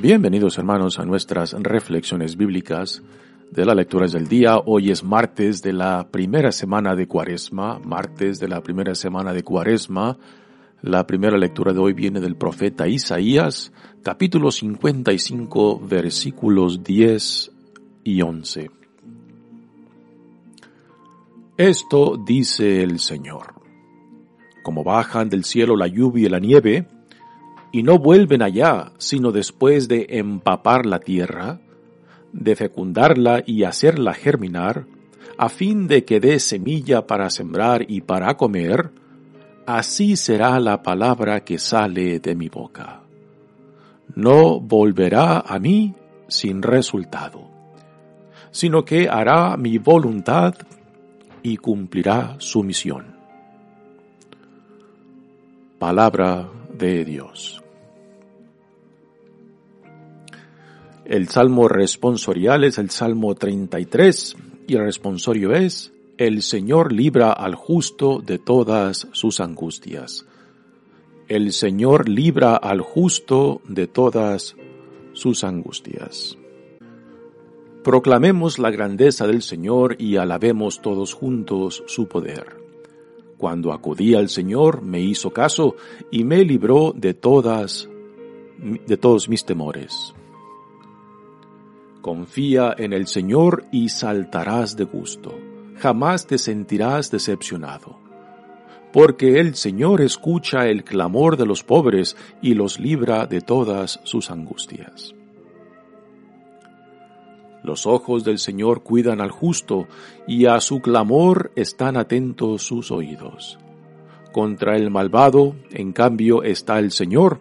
Bienvenidos hermanos a nuestras reflexiones bíblicas de las lecturas del día. Hoy es martes de la primera semana de Cuaresma, martes de la primera semana de Cuaresma. La primera lectura de hoy viene del profeta Isaías, capítulo 55, versículos 10 y 11. Esto dice el Señor. Como bajan del cielo la lluvia y la nieve, y no vuelven allá, sino después de empapar la tierra, de fecundarla y hacerla germinar, a fin de que dé semilla para sembrar y para comer, así será la palabra que sale de mi boca. No volverá a mí sin resultado, sino que hará mi voluntad y cumplirá su misión. Palabra de Dios. El salmo responsorial es el salmo 33 y el responsorio es, el Señor libra al justo de todas sus angustias. El Señor libra al justo de todas sus angustias. Proclamemos la grandeza del Señor y alabemos todos juntos su poder. Cuando acudí al Señor me hizo caso y me libró de todas de todos mis temores. Confía en el Señor y saltarás de gusto. Jamás te sentirás decepcionado. Porque el Señor escucha el clamor de los pobres y los libra de todas sus angustias. Los ojos del Señor cuidan al justo y a su clamor están atentos sus oídos. Contra el malvado, en cambio, está el Señor,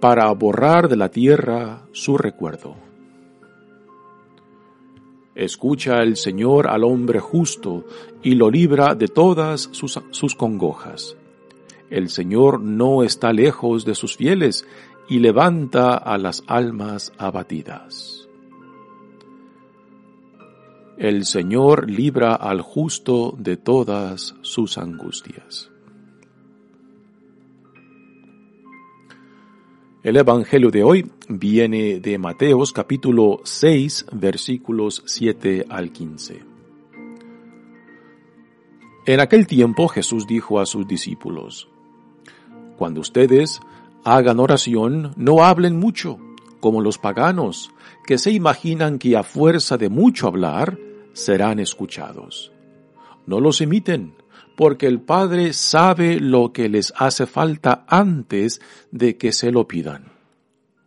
para borrar de la tierra su recuerdo. Escucha el Señor al hombre justo y lo libra de todas sus, sus, congojas. El Señor no está lejos de sus fieles y levanta a las almas abatidas. El Señor libra al justo de todas sus angustias. El Evangelio de hoy viene de Mateos capítulo 6 versículos 7 al 15. En aquel tiempo Jesús dijo a sus discípulos, Cuando ustedes hagan oración, no hablen mucho, como los paganos, que se imaginan que a fuerza de mucho hablar serán escuchados. No los imiten porque el Padre sabe lo que les hace falta antes de que se lo pidan.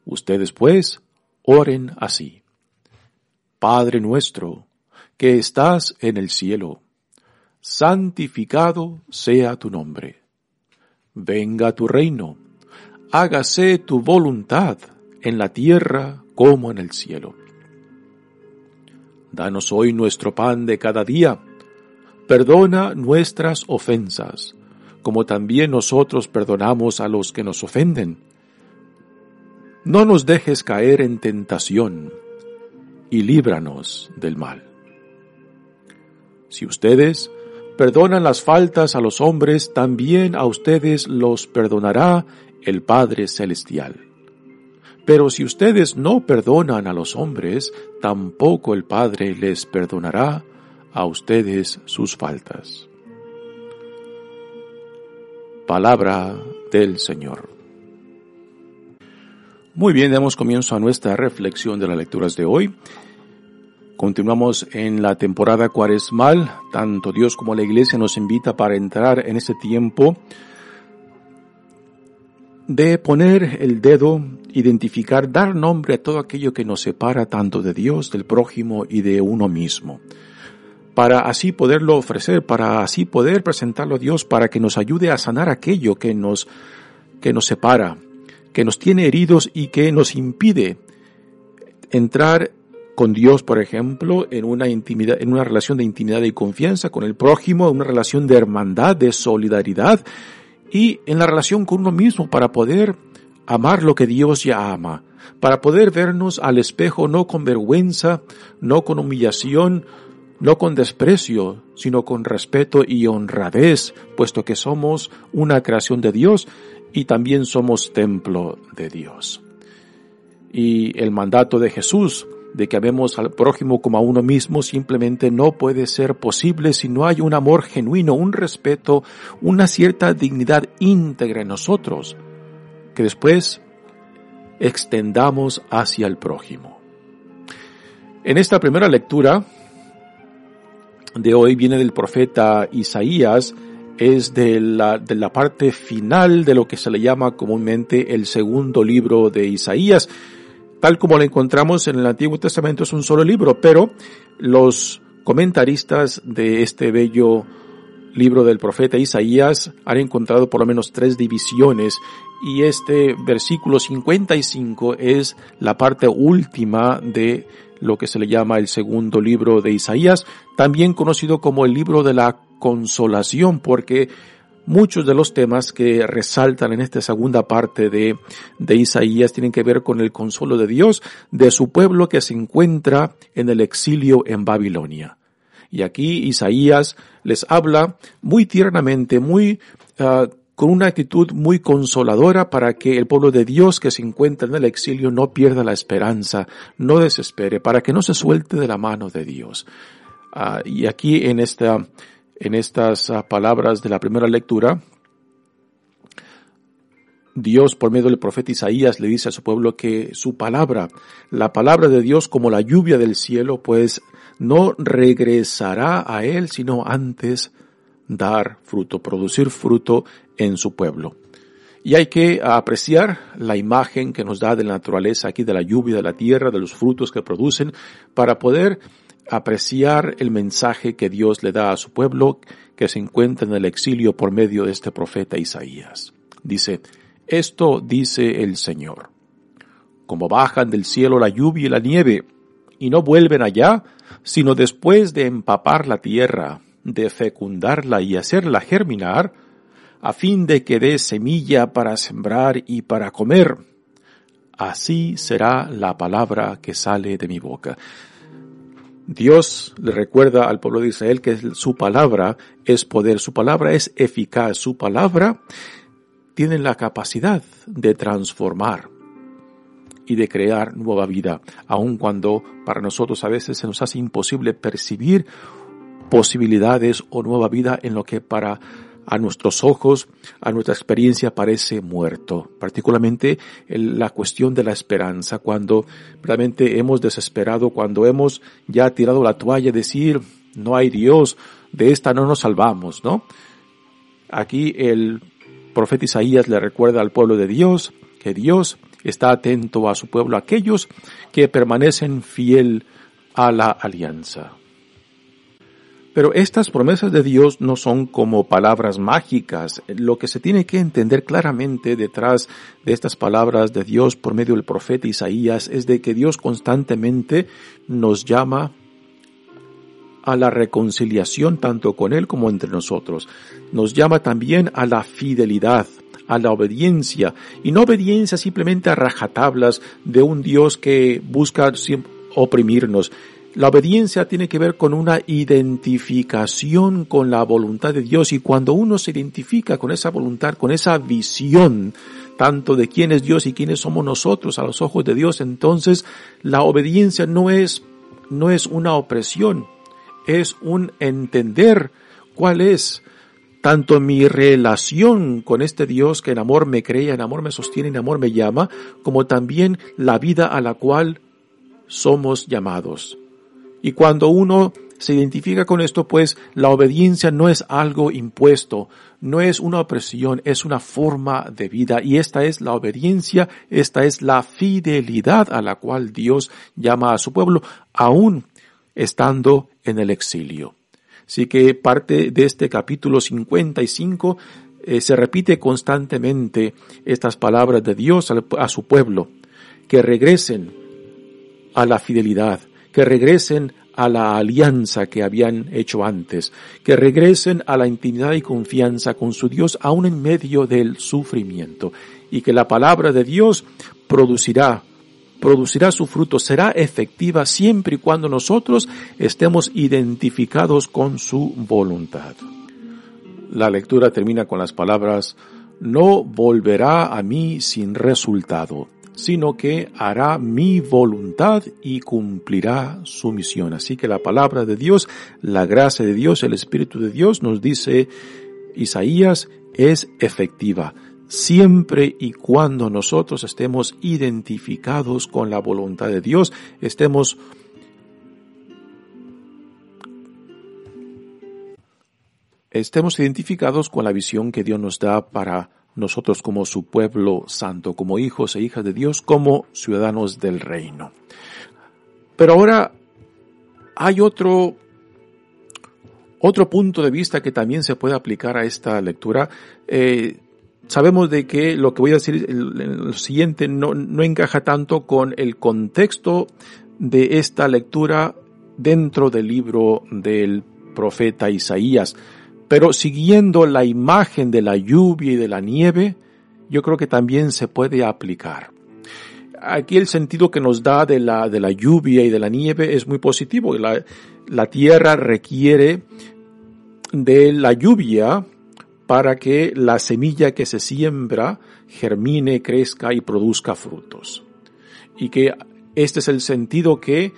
Ustedes pues oren así. Padre nuestro, que estás en el cielo, santificado sea tu nombre. Venga tu reino, hágase tu voluntad en la tierra como en el cielo. Danos hoy nuestro pan de cada día Perdona nuestras ofensas, como también nosotros perdonamos a los que nos ofenden. No nos dejes caer en tentación, y líbranos del mal. Si ustedes perdonan las faltas a los hombres, también a ustedes los perdonará el Padre Celestial. Pero si ustedes no perdonan a los hombres, tampoco el Padre les perdonará a ustedes sus faltas. Palabra del Señor. Muy bien, damos comienzo a nuestra reflexión de las lecturas de hoy. Continuamos en la temporada cuaresmal. Tanto Dios como la Iglesia nos invita para entrar en ese tiempo de poner el dedo, identificar, dar nombre a todo aquello que nos separa tanto de Dios, del prójimo y de uno mismo para así poderlo ofrecer, para así poder presentarlo a Dios, para que nos ayude a sanar aquello que nos, que nos separa, que nos tiene heridos y que nos impide entrar con Dios, por ejemplo, en una intimidad, en una relación de intimidad y confianza con el prójimo, una relación de hermandad, de solidaridad y en la relación con uno mismo para poder amar lo que Dios ya ama, para poder vernos al espejo no con vergüenza, no con humillación, no con desprecio, sino con respeto y honradez, puesto que somos una creación de Dios y también somos templo de Dios. Y el mandato de Jesús de que amemos al prójimo como a uno mismo simplemente no puede ser posible si no hay un amor genuino, un respeto, una cierta dignidad íntegra en nosotros, que después extendamos hacia el prójimo. En esta primera lectura de hoy viene del profeta Isaías, es de la, de la parte final de lo que se le llama comúnmente el segundo libro de Isaías. Tal como lo encontramos en el Antiguo Testamento es un solo libro, pero los comentaristas de este bello libro del profeta Isaías han encontrado por lo menos tres divisiones y este versículo 55 es la parte última de lo que se le llama el segundo libro de Isaías, también conocido como el libro de la consolación, porque muchos de los temas que resaltan en esta segunda parte de, de Isaías tienen que ver con el consuelo de Dios de su pueblo que se encuentra en el exilio en Babilonia. Y aquí Isaías les habla muy tiernamente, muy uh, con una actitud muy consoladora para que el pueblo de Dios que se encuentra en el exilio no pierda la esperanza, no desespere, para que no se suelte de la mano de Dios. Uh, y aquí en esta, en estas uh, palabras de la primera lectura, Dios por medio del profeta Isaías le dice a su pueblo que su palabra, la palabra de Dios como la lluvia del cielo, pues no regresará a él, sino antes dar fruto, producir fruto en su pueblo. Y hay que apreciar la imagen que nos da de la naturaleza aquí, de la lluvia, de la tierra, de los frutos que producen, para poder apreciar el mensaje que Dios le da a su pueblo que se encuentra en el exilio por medio de este profeta Isaías. Dice, esto dice el Señor. Como bajan del cielo la lluvia y la nieve, y no vuelven allá, sino después de empapar la tierra, de fecundarla y hacerla germinar, a fin de que dé semilla para sembrar y para comer. Así será la palabra que sale de mi boca. Dios le recuerda al pueblo de Israel que su palabra es poder, su palabra es eficaz, su palabra tiene la capacidad de transformar y de crear nueva vida, aun cuando para nosotros a veces se nos hace imposible percibir posibilidades o nueva vida en lo que para a nuestros ojos, a nuestra experiencia parece muerto, particularmente la cuestión de la esperanza, cuando realmente hemos desesperado, cuando hemos ya tirado la toalla, decir, no hay Dios, de esta no nos salvamos, ¿no? Aquí el profeta Isaías le recuerda al pueblo de Dios que Dios está atento a su pueblo, aquellos que permanecen fiel a la alianza. Pero estas promesas de Dios no son como palabras mágicas. Lo que se tiene que entender claramente detrás de estas palabras de Dios por medio del profeta Isaías es de que Dios constantemente nos llama a la reconciliación tanto con Él como entre nosotros. Nos llama también a la fidelidad, a la obediencia, y no obediencia simplemente a rajatablas de un Dios que busca oprimirnos, la obediencia tiene que ver con una identificación con la voluntad de Dios y cuando uno se identifica con esa voluntad, con esa visión, tanto de quién es Dios y quiénes somos nosotros a los ojos de Dios, entonces la obediencia no es, no es una opresión, es un entender cuál es tanto mi relación con este Dios que en amor me crea, en amor me sostiene, en amor me llama, como también la vida a la cual somos llamados. Y cuando uno se identifica con esto, pues la obediencia no es algo impuesto, no es una opresión, es una forma de vida. Y esta es la obediencia, esta es la fidelidad a la cual Dios llama a su pueblo, aún estando en el exilio. Así que parte de este capítulo 55 eh, se repite constantemente estas palabras de Dios a su pueblo, que regresen a la fidelidad, que regresen a la alianza que habían hecho antes, que regresen a la intimidad y confianza con su Dios aún en medio del sufrimiento, y que la palabra de Dios producirá producirá su fruto, será efectiva siempre y cuando nosotros estemos identificados con su voluntad. La lectura termina con las palabras, no volverá a mí sin resultado, sino que hará mi voluntad y cumplirá su misión. Así que la palabra de Dios, la gracia de Dios, el Espíritu de Dios nos dice, Isaías es efectiva siempre y cuando nosotros estemos identificados con la voluntad de Dios, estemos estemos identificados con la visión que Dios nos da para nosotros como su pueblo santo, como hijos e hijas de Dios, como ciudadanos del reino. Pero ahora hay otro otro punto de vista que también se puede aplicar a esta lectura. Eh, sabemos de que lo que voy a decir lo siguiente no, no encaja tanto con el contexto de esta lectura dentro del libro del profeta Isaías. Pero siguiendo la imagen de la lluvia y de la nieve, yo creo que también se puede aplicar. Aquí el sentido que nos da de la, de la lluvia y de la nieve es muy positivo. La, la tierra requiere de la lluvia para que la semilla que se siembra germine, crezca y produzca frutos. Y que este es el sentido que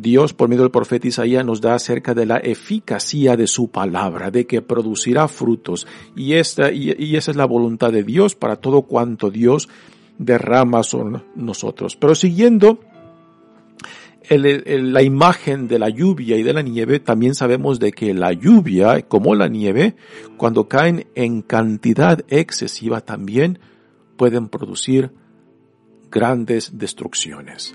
Dios por medio del profeta Isaías nos da acerca de la eficacia de su palabra, de que producirá frutos. Y esta, y, esa es la voluntad de Dios para todo cuanto Dios derrama sobre nosotros. Pero siguiendo la imagen de la lluvia y de la nieve, también sabemos de que la lluvia, como la nieve, cuando caen en cantidad excesiva también pueden producir grandes destrucciones.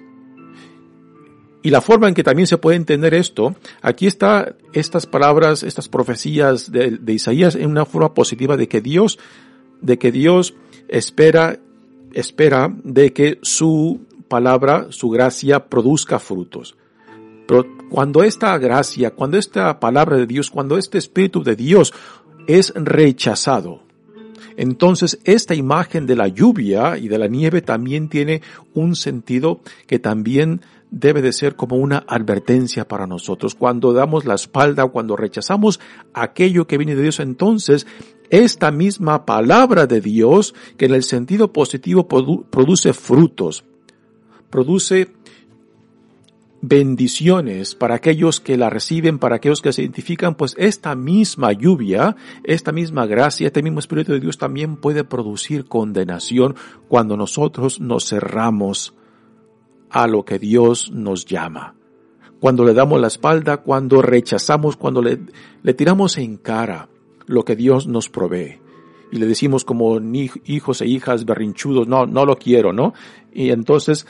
Y la forma en que también se puede entender esto, aquí está estas palabras, estas profecías de, de Isaías en una forma positiva de que Dios, de que Dios espera, espera de que su palabra, su gracia, produzca frutos. Pero cuando esta gracia, cuando esta palabra de Dios, cuando este Espíritu de Dios es rechazado, entonces esta imagen de la lluvia y de la nieve también tiene un sentido que también debe de ser como una advertencia para nosotros. Cuando damos la espalda, cuando rechazamos aquello que viene de Dios, entonces esta misma palabra de Dios, que en el sentido positivo produce frutos, produce bendiciones para aquellos que la reciben, para aquellos que se identifican, pues esta misma lluvia, esta misma gracia, este mismo Espíritu de Dios también puede producir condenación cuando nosotros nos cerramos a lo que Dios nos llama. Cuando le damos la espalda, cuando rechazamos, cuando le, tiramos en cara lo que Dios nos provee. Y le decimos como hijos e hijas berrinchudos, no, no lo quiero, ¿no? Y entonces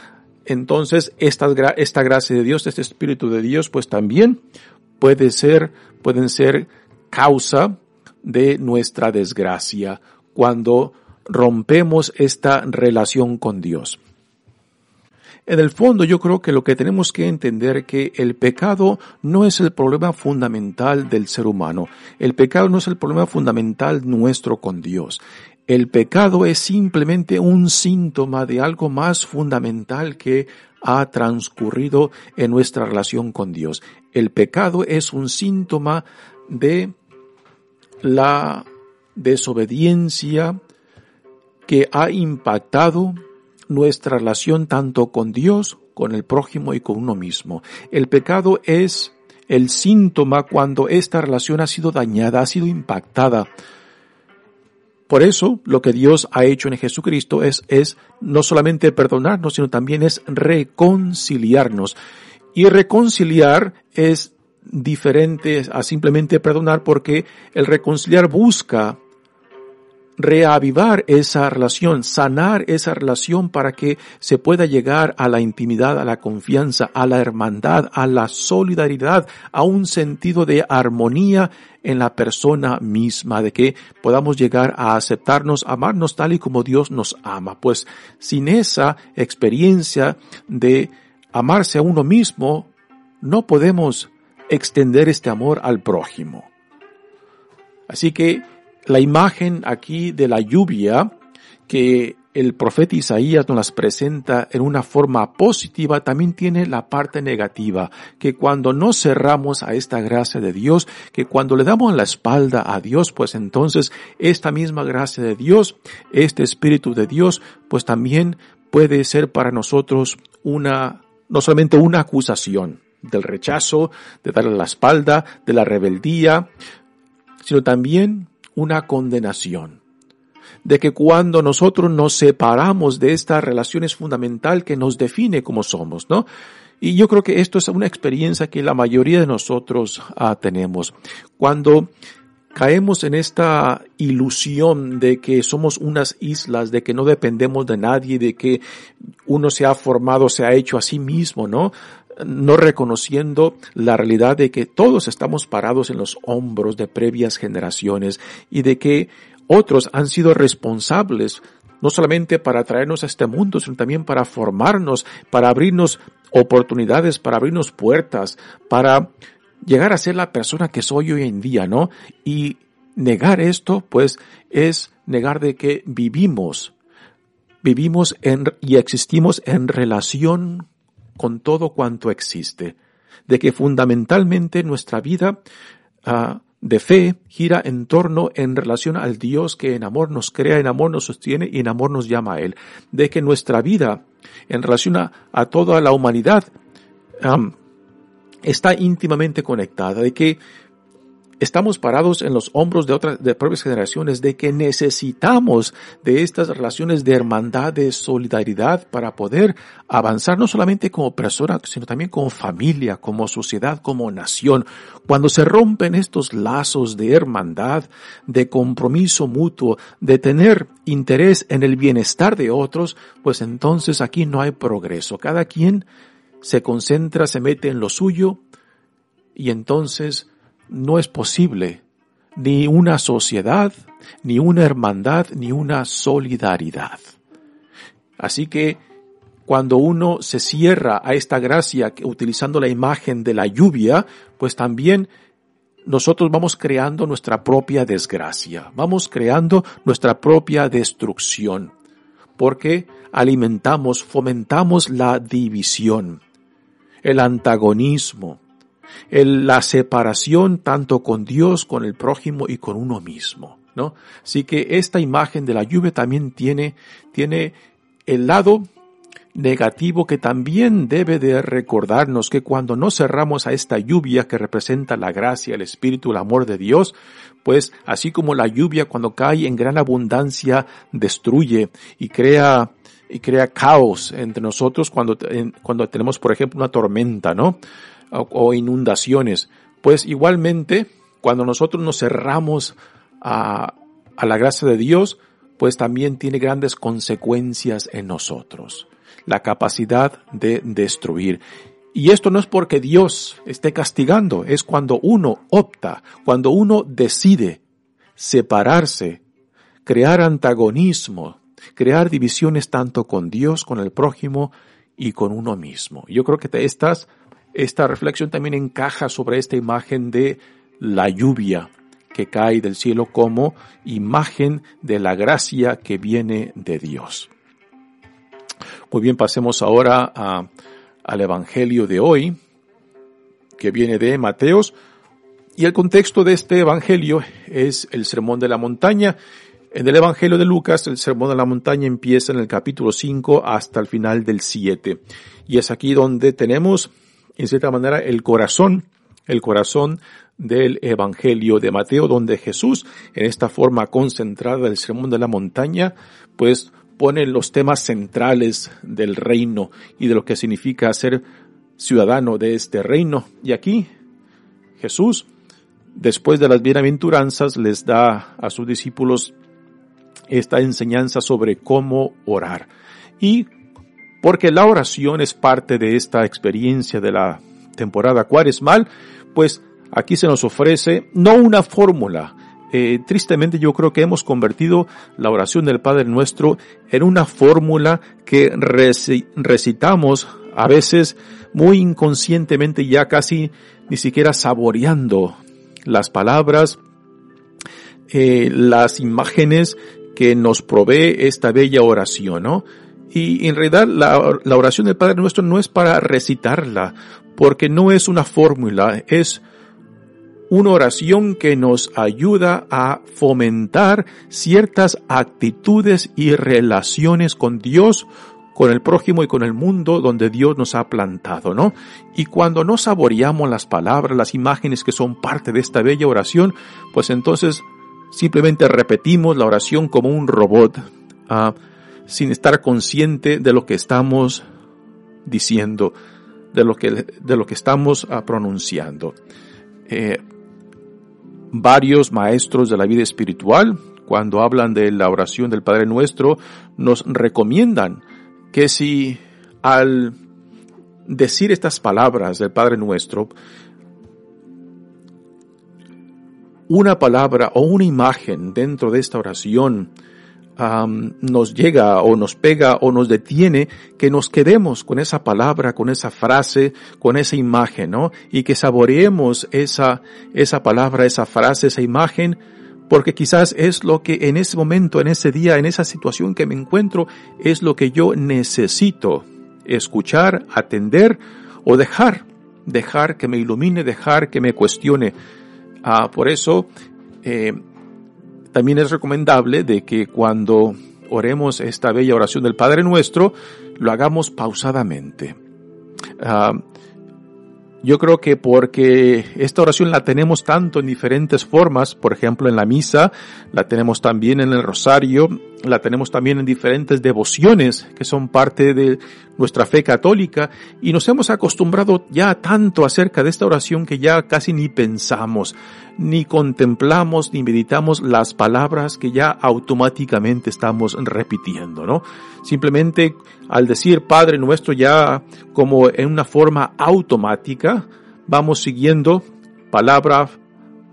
entonces esta, esta gracia de Dios, este Espíritu de Dios, pues también puede ser, pueden ser causa de nuestra desgracia cuando rompemos esta relación con Dios. En el fondo yo creo que lo que tenemos que entender que el pecado no es el problema fundamental del ser humano. El pecado no es el problema fundamental nuestro con Dios. El pecado es simplemente un síntoma de algo más fundamental que ha transcurrido en nuestra relación con Dios. El pecado es un síntoma de la desobediencia que ha impactado nuestra relación tanto con Dios, con el prójimo y con uno mismo. El pecado es el síntoma cuando esta relación ha sido dañada, ha sido impactada por eso, lo que Dios ha hecho en Jesucristo es, es no solamente perdonarnos, sino también es reconciliarnos. Y reconciliar es diferente a simplemente perdonar porque el reconciliar busca reavivar esa relación, sanar esa relación para que se pueda llegar a la intimidad, a la confianza, a la hermandad, a la solidaridad, a un sentido de armonía en la persona misma, de que podamos llegar a aceptarnos, amarnos tal y como Dios nos ama. Pues sin esa experiencia de amarse a uno mismo, no podemos extender este amor al prójimo. Así que la imagen aquí de la lluvia que el profeta Isaías nos las presenta en una forma positiva, también tiene la parte negativa, que cuando no cerramos a esta gracia de Dios, que cuando le damos la espalda a Dios, pues entonces esta misma gracia de Dios, este Espíritu de Dios, pues también puede ser para nosotros una, no solamente una acusación del rechazo, de darle la espalda, de la rebeldía, sino también una condenación de que cuando nosotros nos separamos de esta relación es fundamental que nos define como somos, ¿no? Y yo creo que esto es una experiencia que la mayoría de nosotros ah, tenemos. Cuando caemos en esta ilusión de que somos unas islas, de que no dependemos de nadie, de que uno se ha formado, se ha hecho a sí mismo, ¿no? No reconociendo la realidad de que todos estamos parados en los hombros de previas generaciones y de que otros han sido responsables no solamente para traernos a este mundo, sino también para formarnos, para abrirnos oportunidades, para abrirnos puertas, para llegar a ser la persona que soy hoy en día, ¿no? Y negar esto, pues, es negar de que vivimos, vivimos en, y existimos en relación con todo cuanto existe, de que fundamentalmente nuestra vida uh, de fe gira en torno en relación al Dios que en amor nos crea, en amor nos sostiene y en amor nos llama a Él. De que nuestra vida en relación a, toda la humanidad está íntimamente conectada, de que estamos parados en los hombros de otras, de propias generaciones, de que necesitamos de estas relaciones de hermandad, de solidaridad para poder avanzar no solamente como persona, sino también como familia, como sociedad, como nación. Cuando se rompen estos lazos de hermandad, de compromiso mutuo, de tener interés en el bienestar de otros, pues entonces aquí no hay progreso. Cada quien se concentra, se mete en lo suyo y entonces no es posible ni una sociedad, ni una hermandad, ni una solidaridad. Así que cuando uno se cierra a esta gracia utilizando la imagen de la lluvia, pues también nosotros vamos creando nuestra propia desgracia, vamos creando nuestra propia destrucción, porque alimentamos, fomentamos la división, el antagonismo, la separación tanto con Dios, con el prójimo y con uno mismo, ¿no? Así que esta imagen de la lluvia también tiene, tiene el lado negativo que también debe de recordarnos que cuando no cerramos a esta lluvia que representa la gracia, el espíritu, el amor de Dios, pues así como la lluvia cuando cae en gran abundancia destruye y crea y crea caos entre nosotros cuando, cuando tenemos por ejemplo una tormenta, ¿no? O, inundaciones. Pues igualmente, cuando nosotros nos cerramos a, a la gracia de Dios, pues también tiene grandes consecuencias en nosotros. La capacidad de destruir. Y esto no es porque Dios esté castigando, es cuando uno opta, cuando uno decide separarse, crear antagonismo, crear divisiones tanto con Dios, con el prójimo y con uno mismo. Yo creo que estas esta reflexión también encaja sobre esta imagen de la lluvia que cae del cielo como imagen de la gracia que viene de Dios. Muy bien, pasemos ahora al Evangelio de hoy, que viene de Mateos, y el contexto de este Evangelio es el Sermón de la Montaña. En el Evangelio de Lucas, el Sermón de la Montaña empieza en el capítulo 5 hasta el final del 7. Y es aquí donde tenemos en cierta manera, el corazón, el corazón del Evangelio de Mateo, donde Jesús, en esta forma concentrada del sermón de la montaña, pues pone los temas centrales del reino y de lo que significa ser ciudadano de este reino. Y aquí Jesús, después de las bienaventuranzas, les da a sus discípulos esta enseñanza sobre cómo orar. Y porque la oración es parte de esta experiencia de la temporada. Cuaresmal, pues aquí se nos ofrece no una fórmula, eh, tristemente yo creo que hemos convertido la oración del Padre Nuestro en una fórmula que recitamos a veces muy inconscientemente ya casi ni siquiera saboreando las palabras, eh, las imágenes que nos provee esta bella oración, ¿no? Y en realidad la, oración del Padre Nuestro no es para recitarla, porque no es una fórmula, es una oración que nos ayuda a fomentar ciertas actitudes y relaciones con Dios, con el prójimo y con el mundo donde Dios nos ha plantado, ¿no? Y cuando no saboreamos las palabras, las imágenes que son parte de esta bella oración, pues entonces simplemente repetimos la oración como un robot, uh, sin estar consciente de lo que estamos diciendo, de lo que, de lo que estamos uh, pronunciando. Eh, varios maestros de la vida espiritual, cuando hablan de la oración del Padre Nuestro, nos recomiendan que si al decir estas palabras del Padre Nuestro, una palabra o una imagen dentro de esta oración nos llega o nos pega o nos detiene, que nos quedemos con esa palabra, con esa frase, con esa imagen, ¿no? Y que saboreemos esa, esa palabra, esa frase, esa imagen, porque quizás es lo que en ese momento, en ese día, en esa situación que me encuentro, es lo que yo necesito escuchar, atender o dejar, dejar que me ilumine, dejar que me cuestione. Ah, por eso, eh, también es recomendable de que cuando oremos esta bella oración del Padre Nuestro, lo hagamos pausadamente. Ah, yo creo que porque esta oración la tenemos tanto en diferentes formas, por ejemplo en la misa, la tenemos también en el rosario, la tenemos también en diferentes devociones que son parte de nuestra fe católica y nos hemos acostumbrado ya tanto acerca de esta oración que ya casi ni pensamos, ni contemplamos, ni meditamos las palabras que ya automáticamente estamos repitiendo, ¿no? Simplemente al decir Padre nuestro ya como en una forma automática, vamos siguiendo palabra,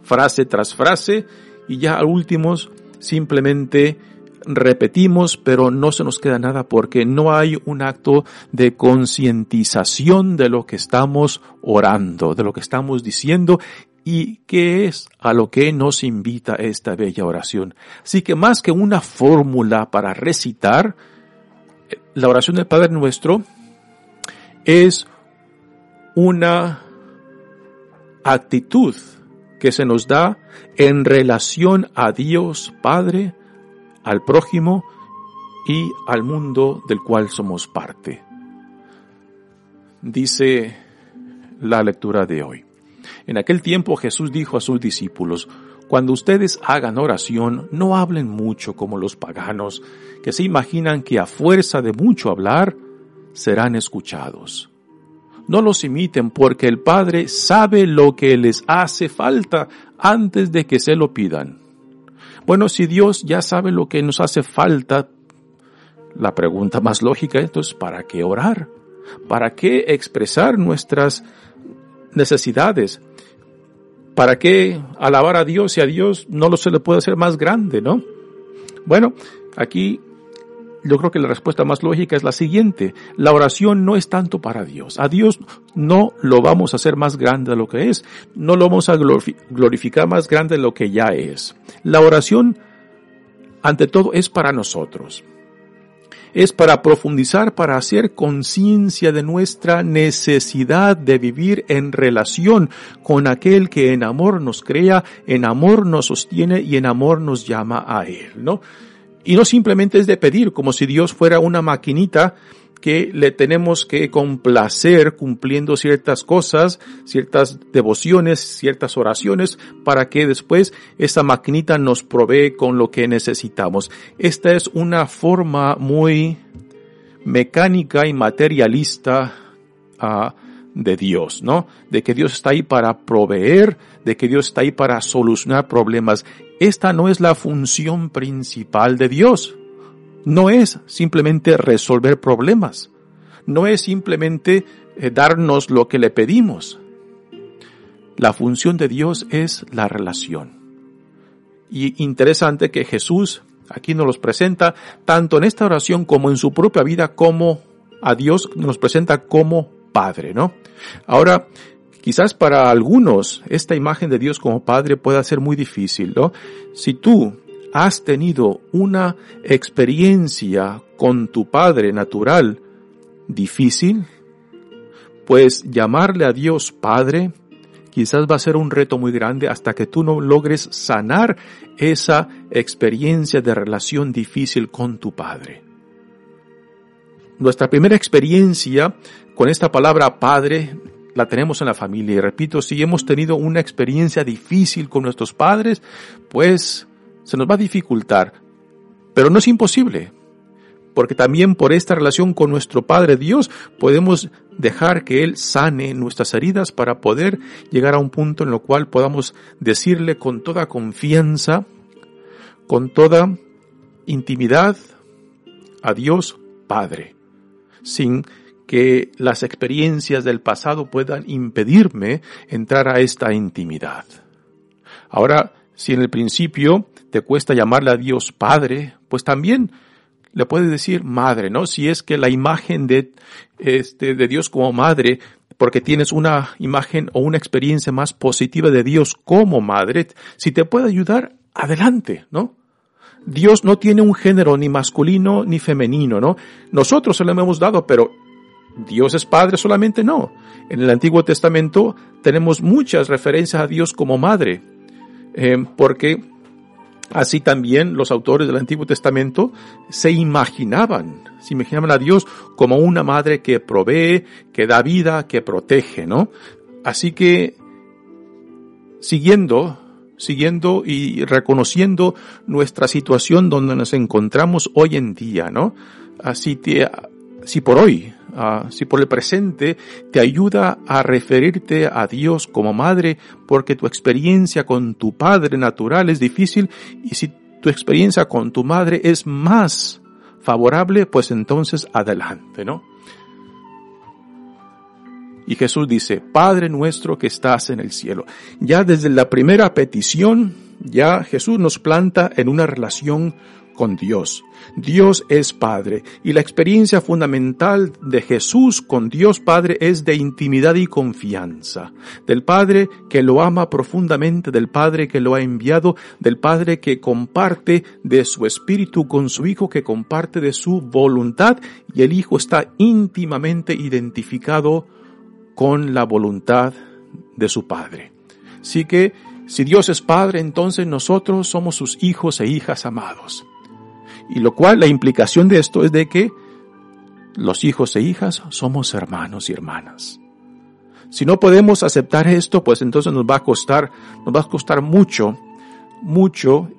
frase tras frase y ya al últimos simplemente repetimos, pero no se nos queda nada porque no hay un acto de concientización de lo que estamos orando, de lo que estamos diciendo y qué es a lo que nos invita esta bella oración. Así que más que una fórmula para recitar, la oración del Padre Nuestro es una actitud que se nos da en relación a Dios Padre, al prójimo y al mundo del cual somos parte. Dice la lectura de hoy. En aquel tiempo Jesús dijo a sus discípulos, cuando ustedes hagan oración, no hablen mucho como los paganos, que se imaginan que a fuerza de mucho hablar, serán escuchados. No los imiten porque el Padre sabe lo que les hace falta antes de que se lo pidan. Bueno, si Dios ya sabe lo que nos hace falta, la pregunta más lógica es, ¿para qué orar? ¿Para qué expresar nuestras necesidades? ¿Para qué alabar a Dios si a Dios no lo se le puede hacer más grande, no? Bueno, aquí yo creo que la respuesta más lógica es la siguiente. La oración no es tanto para Dios. A Dios no lo vamos a hacer más grande de lo que es. No lo vamos a glorificar más grande de lo que ya es. La oración, ante todo, es para nosotros. Es para profundizar, para hacer conciencia de nuestra necesidad de vivir en relación con aquel que en amor nos crea, en amor nos sostiene y en amor nos llama a Él, ¿no? Y no simplemente es de pedir, como si Dios fuera una maquinita que le tenemos que complacer cumpliendo ciertas cosas, ciertas devociones, ciertas oraciones, para que después esa maquinita nos provee con lo que necesitamos. Esta es una forma muy mecánica y materialista uh, de Dios, ¿no? De que Dios está ahí para proveer, de que Dios está ahí para solucionar problemas. Esta no es la función principal de Dios. No es simplemente resolver problemas. No es simplemente eh, darnos lo que le pedimos. La función de Dios es la relación. Y interesante que Jesús aquí nos los presenta tanto en esta oración como en su propia vida como a Dios nos presenta como Padre, ¿no? Ahora, quizás para algunos esta imagen de Dios como Padre pueda ser muy difícil, ¿no? Si tú has tenido una experiencia con tu Padre natural difícil, pues llamarle a Dios Padre quizás va a ser un reto muy grande hasta que tú no logres sanar esa experiencia de relación difícil con tu Padre. Nuestra primera experiencia con esta palabra Padre la tenemos en la familia. Y repito, si hemos tenido una experiencia difícil con nuestros padres, pues se nos va a dificultar. Pero no es imposible porque también por esta relación con nuestro Padre Dios podemos dejar que Él sane nuestras heridas para poder llegar a un punto en lo cual podamos decirle con toda confianza, con toda intimidad a Dios Padre, sin que las experiencias del pasado puedan impedirme entrar a esta intimidad. Ahora, si en el principio te cuesta llamarle a Dios Padre, pues también le puedes decir madre, ¿no? Si es que la imagen de, este, de Dios como madre, porque tienes una imagen o una experiencia más positiva de Dios como madre, si te puede ayudar, adelante, ¿no? Dios no tiene un género ni masculino ni femenino, ¿no? Nosotros se lo hemos dado, pero Dios es Padre solamente no. En el Antiguo Testamento tenemos muchas referencias a Dios como Madre, eh, porque Así también los autores del Antiguo Testamento se imaginaban, se imaginaban a Dios como una madre que provee, que da vida, que protege, ¿no? Así que, siguiendo, siguiendo y reconociendo nuestra situación donde nos encontramos hoy en día, ¿no? Así te, si por hoy, ah, si por el presente te ayuda a referirte a Dios como madre, porque tu experiencia con tu padre natural es difícil, y si tu experiencia con tu madre es más favorable, pues entonces adelante, ¿no? Y Jesús dice, Padre nuestro que estás en el cielo. Ya desde la primera petición, ya Jesús nos planta en una relación con Dios. Dios es Padre y la experiencia fundamental de Jesús con Dios Padre es de intimidad y confianza. Del Padre que lo ama profundamente, del Padre que lo ha enviado, del Padre que comparte de su espíritu con su Hijo, que comparte de su voluntad y el Hijo está íntimamente identificado con la voluntad de su Padre. Así que si Dios es Padre, entonces nosotros somos sus hijos e hijas amados. Y lo cual, la implicación de esto es de que los hijos e hijas somos hermanos y hermanas. Si no podemos aceptar esto, pues entonces nos va a costar, nos va a costar mucho, mucho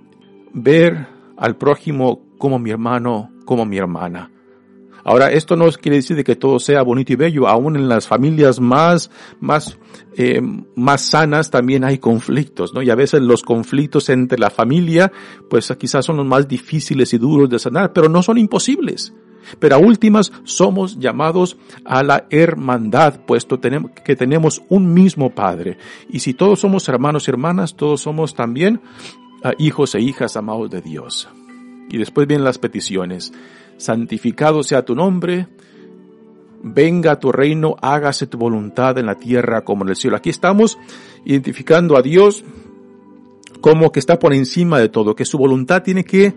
ver al prójimo como mi hermano, como mi hermana. Ahora, esto no quiere decir de que todo sea bonito y bello. Aún en las familias más, más, eh, más sanas también hay conflictos, ¿no? Y a veces los conflictos entre la familia, pues quizás son los más difíciles y duros de sanar, pero no son imposibles. Pero a últimas somos llamados a la hermandad, puesto que tenemos un mismo Padre. Y si todos somos hermanos y hermanas, todos somos también ah, hijos e hijas amados de Dios. Y después vienen las peticiones santificado sea tu nombre, venga tu reino, hágase tu voluntad en la tierra como en el cielo. Aquí estamos identificando a Dios como que está por encima de todo, que su voluntad tiene que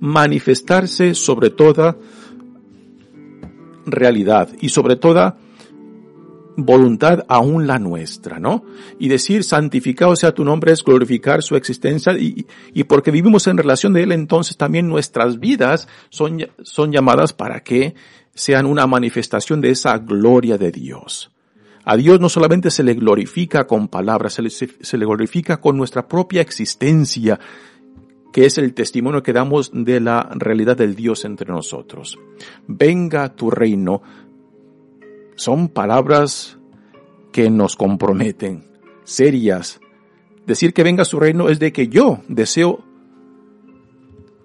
manifestarse sobre toda realidad y sobre toda voluntad aún la nuestra, ¿no? Y decir santificado sea tu nombre es glorificar su existencia y, y porque vivimos en relación de Él, entonces también nuestras vidas son, son llamadas para que sean una manifestación de esa gloria de Dios. A Dios no solamente se le glorifica con palabras, se le, se le glorifica con nuestra propia existencia, que es el testimonio que damos de la realidad del Dios entre nosotros. Venga tu reino, son palabras que nos comprometen, serias. Decir que venga su reino es de que yo deseo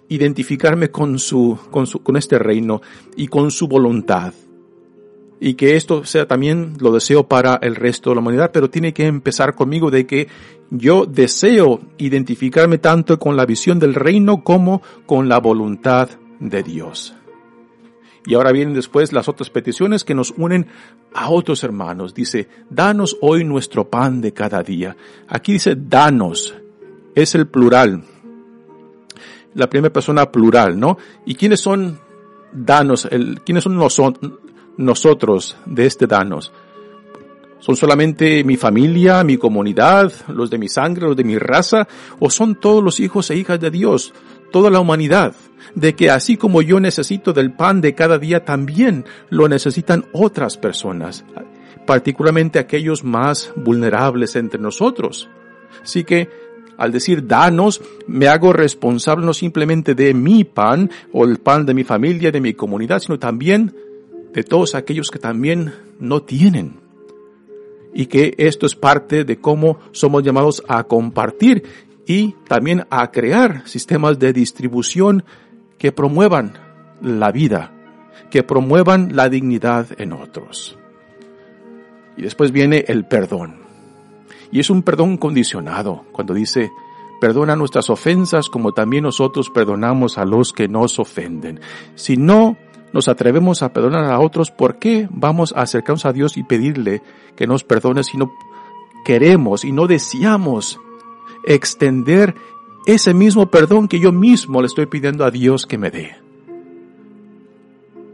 identificarme con su, con su, con este reino y con su voluntad. Y que esto sea también lo deseo para el resto de la humanidad, pero tiene que empezar conmigo de que yo deseo identificarme tanto con la visión del reino como con la voluntad de Dios. Y ahora vienen después las otras peticiones que nos unen a otros hermanos. Dice, danos hoy nuestro pan de cada día. Aquí dice, danos. Es el plural. La primera persona plural, ¿no? ¿Y quiénes son danos? El, ¿Quiénes son nosotros de este danos? ¿Son solamente mi familia, mi comunidad, los de mi sangre, los de mi raza? ¿O son todos los hijos e hijas de Dios, toda la humanidad? De que así como yo necesito del pan de cada día, también lo necesitan otras personas, particularmente aquellos más vulnerables entre nosotros. Así que, al decir danos, me hago responsable no simplemente de mi pan o el pan de mi familia, de mi comunidad, sino también de todos aquellos que también no tienen y que esto es parte de cómo somos llamados a compartir y también a crear sistemas de distribución que promuevan la vida, que promuevan la dignidad en otros. Y después viene el perdón. Y es un perdón condicionado, cuando dice, perdona nuestras ofensas como también nosotros perdonamos a los que nos ofenden. Si no nos atrevemos a perdonar a otros, ¿por qué vamos a acercarnos a Dios y pedirle que nos perdone si no queremos y no deseamos extender ese mismo perdón que yo mismo le estoy pidiendo a Dios que me dé?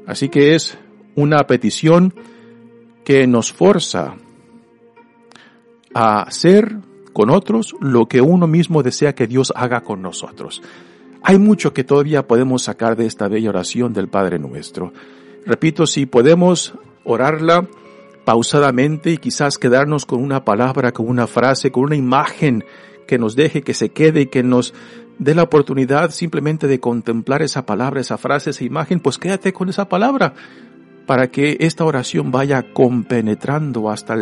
Así que es una petición que nos forza a hacer con otros lo que uno mismo desea que Dios haga con nosotros. Hay mucho que todavía podemos sacar de esta bella oración del Padre nuestro. Repito, si podemos orarla pausadamente y quizás quedarnos con una palabra, con una frase, con una imagen que nos deje, que se quede y que nos dé la oportunidad simplemente de contemplar esa palabra, esa frase, esa imagen, pues quédate con esa palabra para que esta oración vaya compenetrando hasta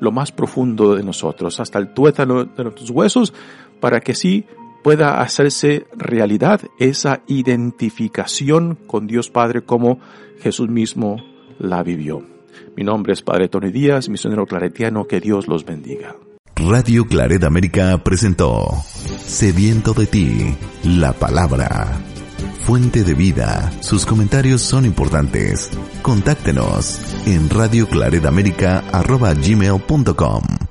lo más profundo de nosotros, hasta el tuétano de nuestros huesos, para que sí pueda hacerse realidad esa identificación con Dios Padre como Jesús mismo la vivió. Mi nombre es Padre Tony Díaz, misionero claretiano, que Dios los bendiga. Radio Claret América presentó Sediento de ti, la palabra. Fuente de vida, sus comentarios son importantes. Contáctenos en radioclaredamerica.gmail.com